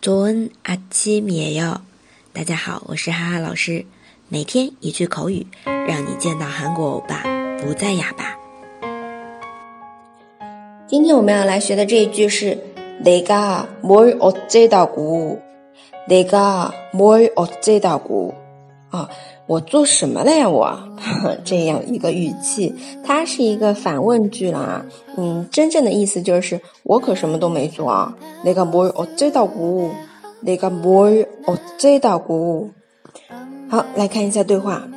조은아침이에 요。 大家好，我是哈哈老师，每天一句口语，让你见到韩国欧巴不再哑巴。今天我们要来学的这一句是내가뭘어째다 고， 내가뭘어째다 고， 啊， 我做什么了呀？我这样一个语气，它是一个反问句啦。嗯，真正的意思就是我可什么都没做啊。내가뭘어째다 고， 내가뭘어째다 고。 好，来看一下对话。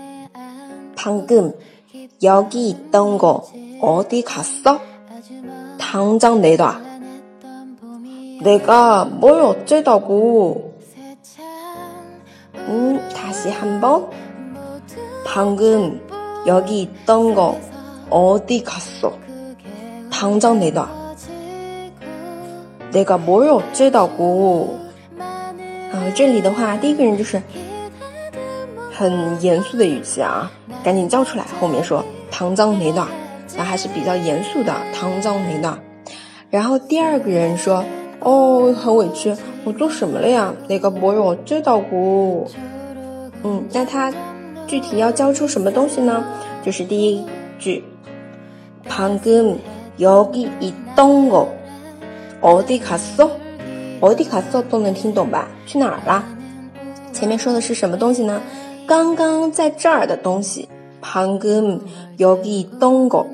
방금여기있던거어디갔어 당장 내놔. 내가 뭘 어쩌다고. 음, 다시 한번. 방금 여기 있던 거 어디 갔어? 당장 내놔. 내가 뭘 어쩌다고. 啊，这里的话，第一个人就是很严肃的语气啊，赶紧叫出来，后面说“唐张雷诺”。那还是比较严肃的，唐张雷娜。然后第二个人说：“哦，很委屈，我做什么了呀？那个博友知道不？嗯，那他 具体要交出什么东西呢？就是第一句，방금여기있던거어디갔어어디갔어都能听懂吧？去哪儿啦？前面说的是什么东西呢？刚刚在这儿的东西，방금여기있던 거。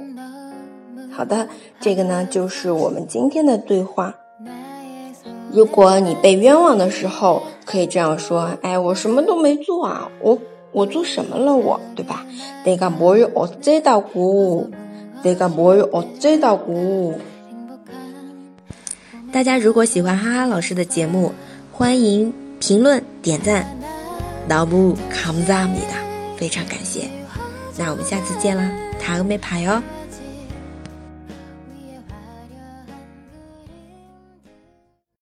好的，这个呢就是我们今天的对话。如果你被冤枉的时候，可以这样说：“哎，我什么都没做啊，我 我做什么了？我对吧？”내가뭘어째다 고， 내가뭘어째다 고。 大家如果喜欢哈哈老师的节目，欢迎评论点赞。너무감사합니 다， 非常感谢。那我们下次见啦，다음에봐 요。